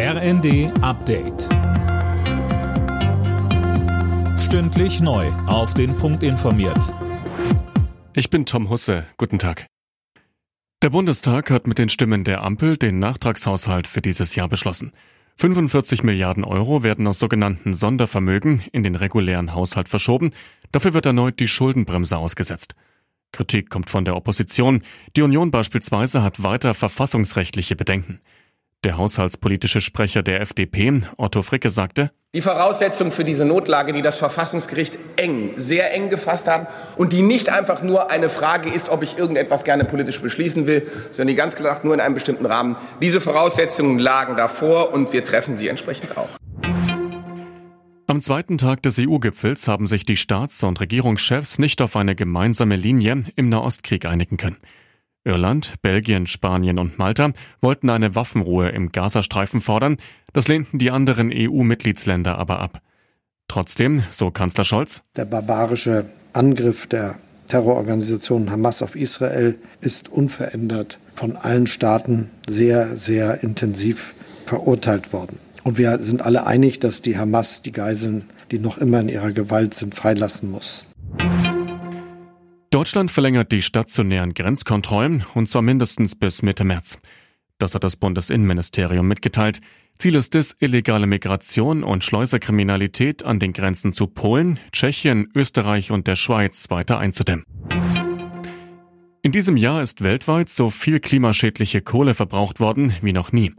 RND Update. Stündlich neu. Auf den Punkt informiert. Ich bin Tom Husse. Guten Tag. Der Bundestag hat mit den Stimmen der Ampel den Nachtragshaushalt für dieses Jahr beschlossen. 45 Milliarden Euro werden aus sogenannten Sondervermögen in den regulären Haushalt verschoben. Dafür wird erneut die Schuldenbremse ausgesetzt. Kritik kommt von der Opposition. Die Union beispielsweise hat weiter verfassungsrechtliche Bedenken. Der haushaltspolitische Sprecher der FDP, Otto Fricke, sagte, die Voraussetzungen für diese Notlage, die das Verfassungsgericht eng, sehr eng gefasst hat und die nicht einfach nur eine Frage ist, ob ich irgendetwas gerne politisch beschließen will, sondern die ganz klar nur in einem bestimmten Rahmen. Diese Voraussetzungen lagen davor und wir treffen sie entsprechend auch. Am zweiten Tag des EU-Gipfels haben sich die Staats- und Regierungschefs nicht auf eine gemeinsame Linie im Nahostkrieg einigen können. Irland, Belgien, Spanien und Malta wollten eine Waffenruhe im Gazastreifen fordern, das lehnten die anderen EU-Mitgliedsländer aber ab. Trotzdem, so Kanzler Scholz, der barbarische Angriff der Terrororganisation Hamas auf Israel ist unverändert von allen Staaten sehr, sehr intensiv verurteilt worden. Und wir sind alle einig, dass die Hamas die Geiseln, die noch immer in ihrer Gewalt sind, freilassen muss. Deutschland verlängert die stationären Grenzkontrollen und zwar mindestens bis Mitte März. Das hat das Bundesinnenministerium mitgeteilt. Ziel ist es, illegale Migration und Schleuserkriminalität an den Grenzen zu Polen, Tschechien, Österreich und der Schweiz weiter einzudämmen. In diesem Jahr ist weltweit so viel klimaschädliche Kohle verbraucht worden wie noch nie.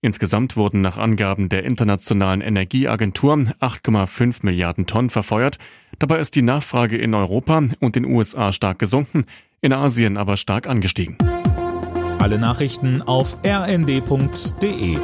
Insgesamt wurden nach Angaben der Internationalen Energieagentur 8,5 Milliarden Tonnen verfeuert. Dabei ist die Nachfrage in Europa und den USA stark gesunken, in Asien aber stark angestiegen. Alle Nachrichten auf rnd.de